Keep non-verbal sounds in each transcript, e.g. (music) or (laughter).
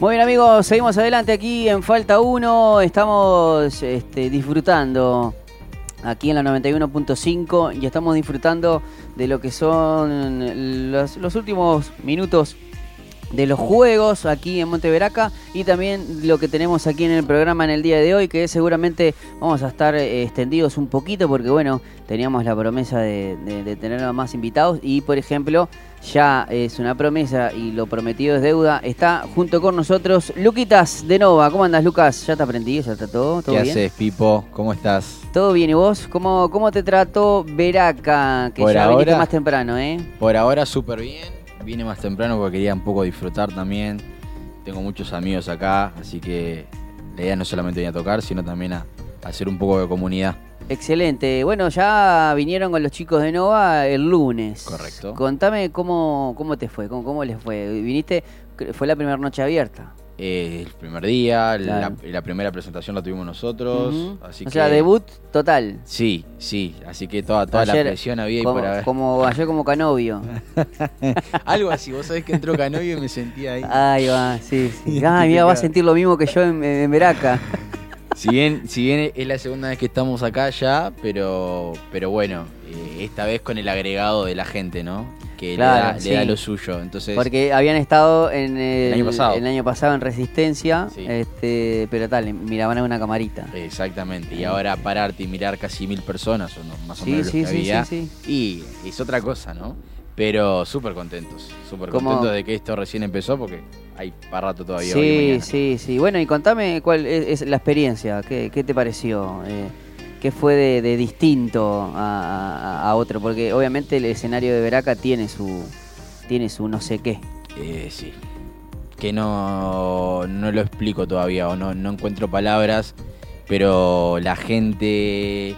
Muy bien amigos, seguimos adelante aquí en Falta 1, estamos este, disfrutando aquí en la 91.5 y estamos disfrutando de lo que son los, últimos minutos de los juegos aquí en Monteveraca y también lo que tenemos aquí en el programa en el día de hoy, que seguramente vamos a estar eh, extendidos un poquito porque bueno, teníamos la promesa de, de, tener más invitados y por ejemplo ya es una promesa y lo prometido es deuda. Está junto con nosotros Luquitas de Nova. ¿Cómo andas, Lucas? ¿Ya te aprendí? ¿Ya está todo? ¿Todo ¿Qué haces, Pipo? ¿Cómo estás? ¿Todo bien? ¿Y vos? ¿Cómo, cómo te trató Veraca? Que ya viniste más temprano, ¿eh? Por ahora súper bien vine más temprano porque quería un poco disfrutar también. Tengo muchos amigos acá, así que la idea no solamente venir a tocar, sino también a, hacer un poco de comunidad. Excelente. Bueno, ya vinieron con los chicos de Nova el lunes. Correcto. Contame cómo, cómo te fue, cómo, cómo les fue. Viniste, fue la primera noche abierta. Eh, el primer día, la, primera presentación la tuvimos nosotros. así o sea, debut total. Sí, sí. Así que toda, toda la presión había como, por haber. Como ayer como Canovio. (laughs) Algo así, vos sabés que entró Canovio y me sentía ahí. Ahí va, sí, sí. (laughs) Ay, mira, va a sentir lo mismo que yo en, en Veraca. Si bien, si bien es la segunda vez que estamos acá ya, pero, pero bueno, eh, esta vez con el agregado de la gente, ¿no? que le, da, lo suyo. Entonces, Porque habían estado en el, año, pasado. en Resistencia, este, pero tal, miraban a una camarita. Exactamente, y ahora pararte y mirar casi mil personas, o más o menos lo que había, y es otra cosa, ¿no? Pero súper contentos, súper contentos de que esto recién empezó porque hay para rato todavía. Sí, sí, sí. Bueno, y contame cuál es, la experiencia, ¿qué, qué te pareció? Eh, ¿Qué fue de, distinto a, otro? Porque obviamente el escenario de Veraca tiene su, tiene su no sé qué. Eh, sí. Que no, no lo explico todavía o no, no encuentro palabras, pero la gente,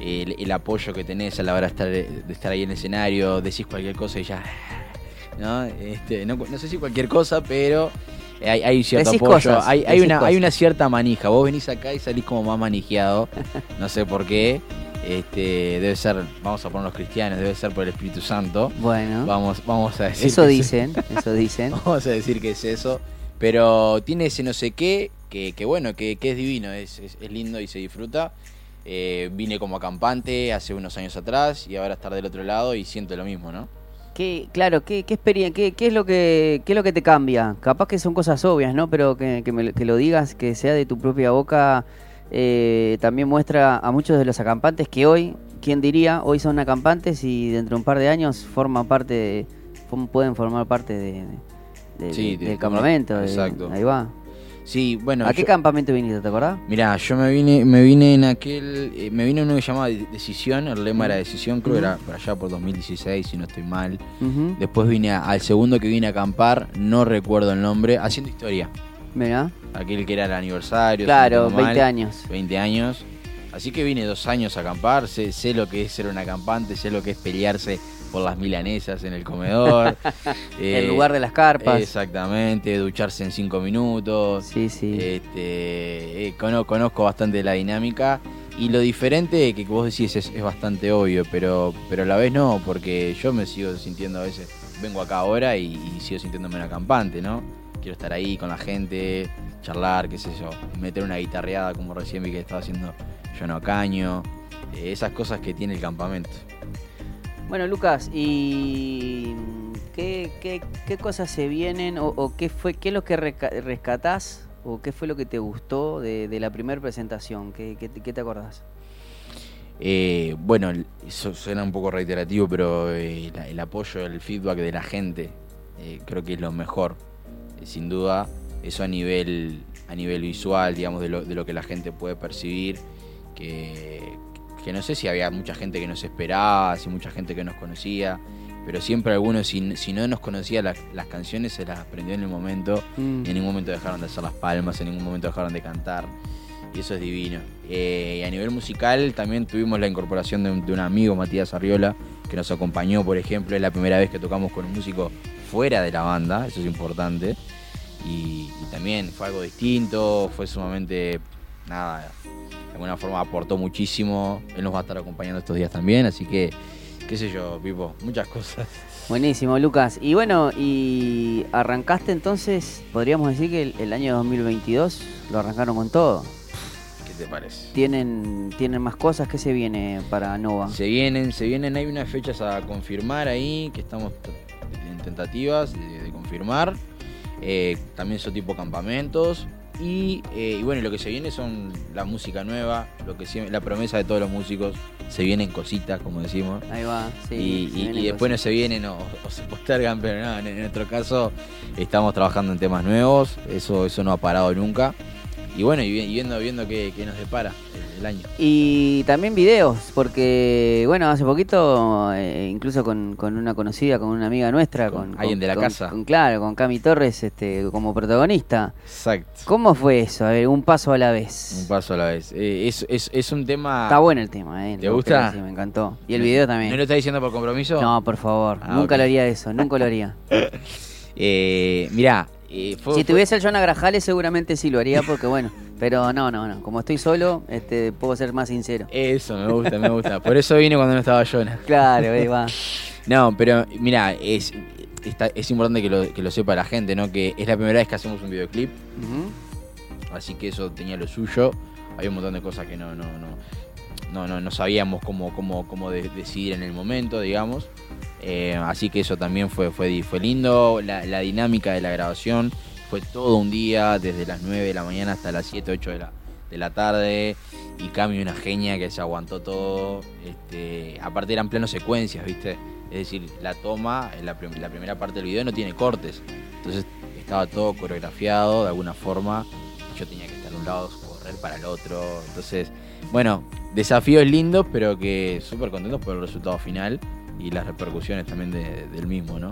el, apoyo que tenés a la hora de estar, de estar ahí en el escenario, decís cualquier cosa y ya... ¿no? Este, no, no sé si cualquier cosa, pero hay, hay cierto apoyo, hay, una, hay una cierta manija. Vos venís acá y salís como más manijeado, no sé por qué. Este, debe ser, vamos a poner los cristianos, debe ser por el Espíritu Santo. Bueno, vamos, vamos a decir. Eso dicen, eso dicen. (laughs) vamos a decir que es eso. Pero tiene ese no sé qué, que, que bueno, que, que, es divino, es, es, lindo y se disfruta. Eh, vine como acampante hace unos años atrás y ahora estar del otro lado y siento lo mismo, ¿no? ¿Qué, claro, ¿qué, qué, qué, qué, es lo que, qué es lo que te cambia? Capaz que son cosas obvias, ¿no? Pero que, que, lo digas, que sea de tu propia boca, eh, también muestra a muchos de los acampantes que hoy, ¿quién diría? Hoy son acampantes y dentro de un par de años forman parte de, pueden formar parte de, del campamento. Exacto. ahí va. Sí, bueno. ¿A qué campamento viniste, te acordás? Mirá, yo me vine, me vine en aquel. Eh, me vine en uno que llamaba Decisión, el lema era Decisión, creo que era por allá por 2016, si no estoy mal. Después vine al segundo que vine a acampar, no recuerdo el nombre, haciendo historia. Mirá. Aquel que era el aniversario. Claro, 20 años. 20 años. Así que vine dos años a acampar, sé, sé lo que es ser un acampante, sé lo que es pelearse por las milanesas en el comedor. (laughs) el eh, lugar de las carpas. Exactamente, ducharse en cinco minutos. Sí, sí. Este, eh, conozco, bastante la dinámica. Y lo diferente que vos decís es, bastante obvio, pero, pero a la vez no, porque yo me sigo sintiendo a veces, vengo acá ahora y, sigo sintiéndome un acampante, ¿no? Quiero estar ahí con la gente, charlar, qué sé yo, meter una guitarreada como recién vi que estaba haciendo yo no caño, eh, esas cosas que tiene el campamento. Bueno, Lucas, ¿y qué, qué, cosas se vienen o, qué fue qué es lo que rescatás o qué fue lo que te gustó de, la primera presentación? ¿Qué, te acordás? Eh, bueno, eso suena un poco reiterativo, pero eh, el apoyo, el feedback de la gente eh, creo que es lo mejor. sin duda, eso a nivel, a nivel visual, digamos, de lo, de lo que la gente puede percibir, que, que no sé si había mucha gente que nos esperaba, si mucha gente que nos conocía, pero siempre algunos, si, no nos conocía las, canciones, se las aprendió en el momento, mm. y en ningún momento dejaron de hacer las palmas, en ningún momento dejaron de cantar, y eso es divino. Eh, y a nivel musical también tuvimos la incorporación de un, amigo, Matías Arriola, que nos acompañó, por ejemplo, es la primera vez que tocamos con un músico fuera de la banda, eso es importante. Y, y también fue algo distinto, fue sumamente, nada, alguna forma aportó muchísimo. Él nos va a estar acompañando estos días también, así que, qué sé yo, Pipo, muchas cosas. Buenísimo, Lucas. Y bueno, y arrancaste entonces, podríamos decir que el, el año 2022 lo arrancaron con todo. ¿Qué te parece? ¿Tienen, ¿Tienen más cosas? ¿Qué se viene para Nova? Se vienen, se vienen, hay unas fechas a confirmar ahí, que estamos en tentativas de, de confirmar. Eh, también son tipo campamentos. Y, eh, y bueno, lo que se viene son la música nueva, lo que siempre- la promesa de todos los músicos. Se vienen cositas, como decimos. Ahí va, sí. y, se y- después no se vienen o, o se postergan, pero no, en, en nuestro caso estamos trabajando en temas nuevos, eso, eso no ha parado nunca. Y bueno, y, vi- y viendo, viendo qué, qué nos depara el, el año. Y también videos, porque bueno, hace poquito, eh, incluso con, con una conocida, con una amiga nuestra, Con con, alguien de la casa. con- claro, con Cami Torres este, como protagonista. Exacto. ¿Cómo fue eso? A ver, un paso a la vez. Un paso a la vez. Eh, es, es, es un tema... Está bueno el tema, ¿eh? ¿Te gusta? decir, me encantó. Y el video también. ¿No lo estás diciendo por compromiso? No, por favor, Ah, nunca lo haría eso, nunca lo haría. (laughs) Eh, mirá, fue- si tuviese el Jonah Grajales seguramente sí lo haría, porque bueno, pero no, no, no. Como estoy solo, este, puedo ser más sincero. Eso, me gusta, me gusta. Por eso vine cuando no estaba Jonah. (laughs) Claro, ahí va. No, pero mira, es, está- es importante que lo, que lo sepa la gente, ¿no? Que es la primera vez que hacemos un videoclip, así que eso tenía lo suyo. Hay un montón de cosas que no, no, no, no, no, no sabíamos cómo, cómo, cómo de- decidir en el momento, digamos. Eh, así que eso también fue, fue, fue lindo. La, dinámica de la grabación fue todo un día, desde las 9 de la mañana hasta las 7, 8 de la, de la tarde. Y Cami, una genia que se aguantó todo. Este, aparte eran planos secuencias, ¿viste? Es decir, la toma, la, la primera parte del video no tiene cortes. Entonces estaba todo coreografiado de alguna forma. Yo tenía que estar de un lado, correr para el otro. Entonces, bueno, desafíos lindos, pero que súper contentos por el resultado final y las repercusiones también de- del mismo, ¿no?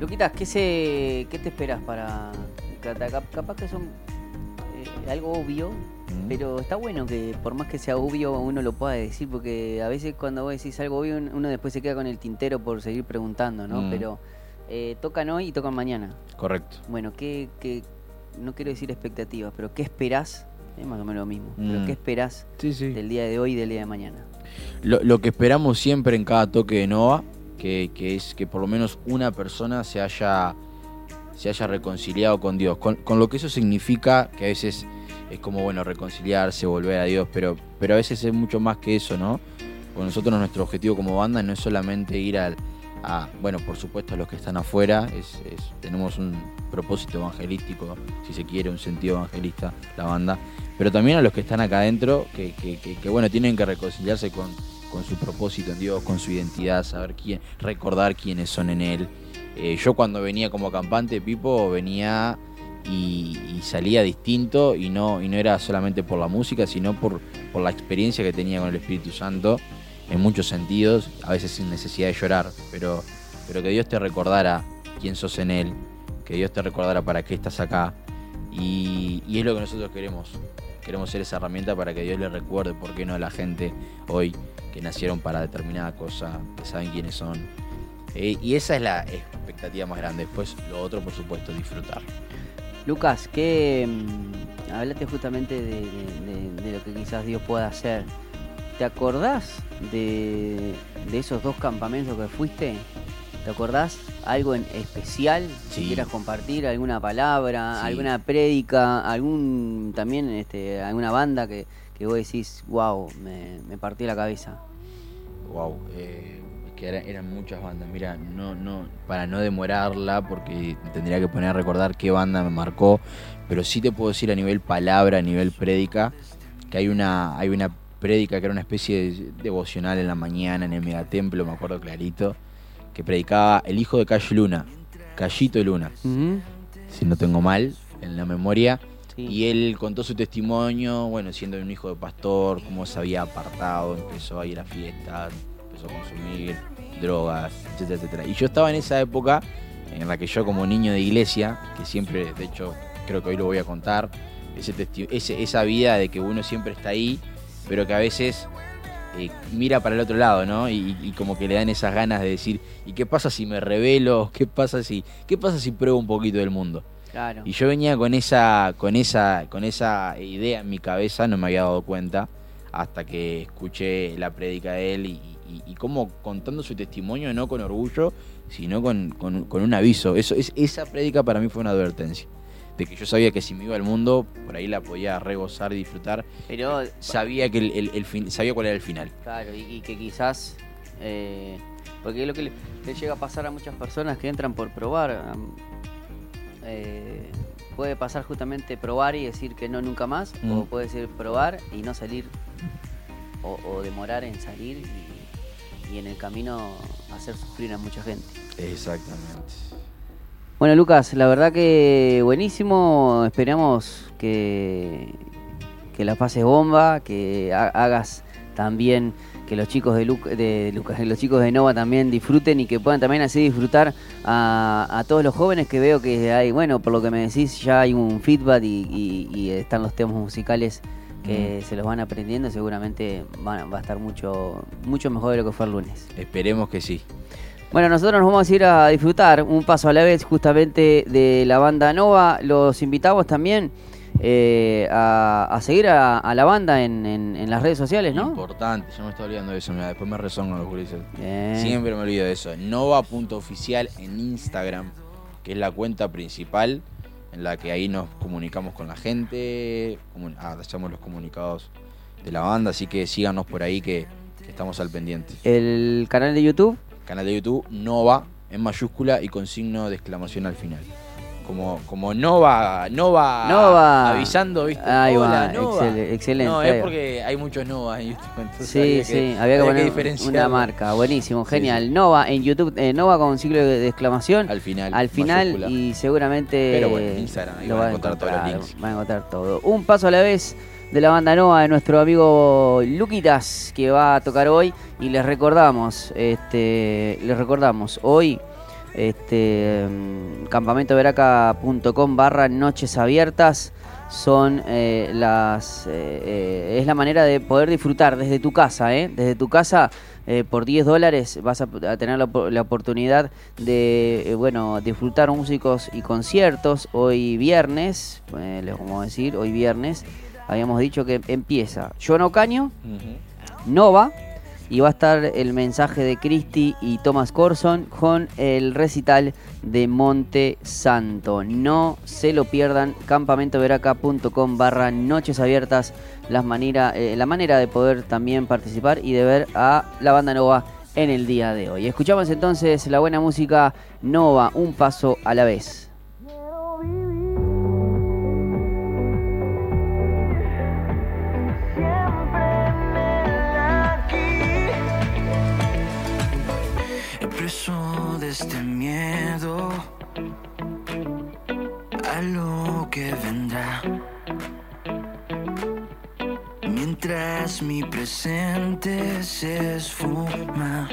Luquitas, ¿qué, se, ¿qué te esperas para.? Capaz que son eh, algo obvio, Mm. pero está bueno que por más que sea obvio uno lo pueda decir, porque a veces cuando vos decís algo obvio uno después se queda con el tintero por seguir preguntando, ¿no? Mm. Pero eh, tocan hoy y tocan mañana. Correcto. Bueno, ¿qué, qué- no quiero decir expectativas, pero ¿qué esperás? Es más o menos lo mismo. Pero Mm. ¿qué esperás Sí, sí. del día de hoy y del día de mañana? Lo, lo que esperamos siempre en cada toque de Nova, que, que es que por lo menos una persona se haya, se haya reconciliado con Dios. Con, con lo que eso significa, que a veces es como, bueno, reconciliarse, volver a Dios, pero, pero a veces es mucho más que eso, ¿no? Porque nosotros nuestro objetivo como banda no es solamente ir al, a, bueno, por supuesto a los que están afuera, es, es- tenemos un propósito evangelístico, si se quiere, un sentido evangelista, la banda, pero también a los que están acá adentro, que, que- que- bueno, tienen que reconciliarse con, con su propósito en Dios, con su identidad, saber quién, recordar quiénes son en Él. Eh, yo cuando venía como campante, Pipo, venía y, y salía distinto y no, y no era solamente por la música, sino por, por la experiencia que tenía con el Espíritu Santo en muchos sentidos, a veces sin necesidad de llorar, pero, pero que Dios te recordara quién sos en Él, que Dios te recordara para qué estás acá. Y, es lo que nosotros queremos. Queremos ser esa herramienta para que Dios le recuerde por qué no a la gente hoy que nacieron para determinada cosa, que saben quiénes son. Eh, y esa es la expectativa más grande. Después, lo otro, por supuesto, disfrutar. Lucas, que hablate justamente de, de- de- de lo que quizás Dios pueda hacer. ¿Te acordás de, de esos dos campamentos que fuiste? ¿Te acordás algo en especial? Si Sí. quieras compartir alguna palabra, Sí. alguna prédica, algún también este, alguna banda que, que vos decís, wow, me, me partió la cabeza. Wow, eh, es que era- eran muchas bandas. Mira, no, no, para no demorarla, porque tendría que poner a recordar qué banda me marcó, pero sí te puedo decir a nivel palabra, a nivel prédica, que hay una, hay una prédica que era una especie de devocional en la mañana en el megatemplo, me acuerdo clarito, que predicaba el hijo de Calle Luna, Callito Luna, si no tengo mal en la memoria. Sí. Y él contó su testimonio, bueno, siendo un hijo de pastor, cómo se había apartado, empezó a ir a fiestas, empezó a consumir drogas, etcétera, etcétera. Y yo estaba en esa época en la que yo como niño de iglesia, que siempre, de hecho, creo que hoy lo voy a contar, ese- esa vida de que uno siempre está ahí, pero que a veces eh, mira para el otro lado, ¿no? Y, y como que le dan esas ganas de decir, ¿y qué pasa si me revelo? (laughs) ¿Qué pasa si, qué pasa si pruebo un poquito del mundo? Claro. Y yo venía con esa, con esa, con esa idea en mi cabeza, no me había dado cuenta, hasta que escuché la prédica de él y, y, y cómo contando su testimonio, no con orgullo, sino con, con, con un aviso. Eso, es, esa prédica para mí fue una advertencia. De que yo sabía que si me iba al mundo, por ahí la podía regozar y disfrutar. Pero Sabía que el, el- el fin- sabía cuál era el final. Claro, y, y que quizás, eh, porque es lo que le, le llega a pasar a muchas personas que entran por probar, eh, puede pasar justamente probar y decir que no nunca más, Mm. o puede ser probar y no salir, o, o demorar en salir y, y en el camino hacer sufrir a mucha gente. Exactamente. Bueno, Lucas, la verdad que buenísimo. Esperamos que, que la pases bomba, que ha- hagas también que los chicos de, Lu- de Lucas, los chicos de Nova también disfruten y que puedan también así disfrutar a, a todos los jóvenes que veo que hay, bueno, por lo que me decís, ya hay un feedback y, y- y están los temas musicales que se los van aprendiendo. Seguramente van- va a estar mucho, mucho mejor de lo que fue el lunes. Esperemos que sí. Bueno, nosotros nos vamos a ir a disfrutar un paso a la vez justamente de la banda Nova. Los invitamos también eh, a, a seguir a, a la banda en, en- en las redes sociales, ¿no? Importante, yo me estoy olvidando de eso. mira, después me rezongo los gurises. Siempre me olvido de eso. Nova.oficial en Instagram, que es la cuenta principal en la que ahí nos comunicamos con la gente, ah, hacemos los comunicados de la banda, así que síganos por ahí que, que estamos al pendiente. El canal de YouTube. Canal de YouTube Nova en mayúscula y con signo de exclamación al final. Como, como Nova, Nova, Nova. avisando, ¿viste? Ahí va, Hola, Nova. excel- excelente, No, es porque hay muchos Novas en YouTube. entonces Sí, había sí, había que poner una marca. Buenísimo, genial. sí. Nova en YouTube, eh, Nova con siglo de, exclamación. Al final. al final mayúscula. y seguramente Pero bueno, en Instagram ahí lo van a van encontrar todos los links. van a encontrar todo. Un paso a la vez de la banda Nova de nuestro amigo Luquitas que va a tocar hoy. Y les recordamos, este, les recordamos hoy este mm, campamentoveraca.com barra noches son eh, las eh, eh, es la manera de poder disfrutar desde tu casa ¿eh? desde tu casa por 10 dólares vas a, tener la, la oportunidad de bueno disfrutar músicos y conciertos. Hoy viernes les vamos a decir hoy viernes habíamos dicho que empieza John Ocaño. Nova y va a estar el mensaje de Cristi y Thomas Corson con el recital de Monte Santo. No se lo pierdan, campamentoveraca.com barra noches abiertas, las manera, eh, la manera de poder también participar y de ver a la banda Nova en el día de hoy. Escuchamos entonces la buena música Nova, un paso a la vez. Este miedo a lo que vendrá. Mientras mi presente se esfuma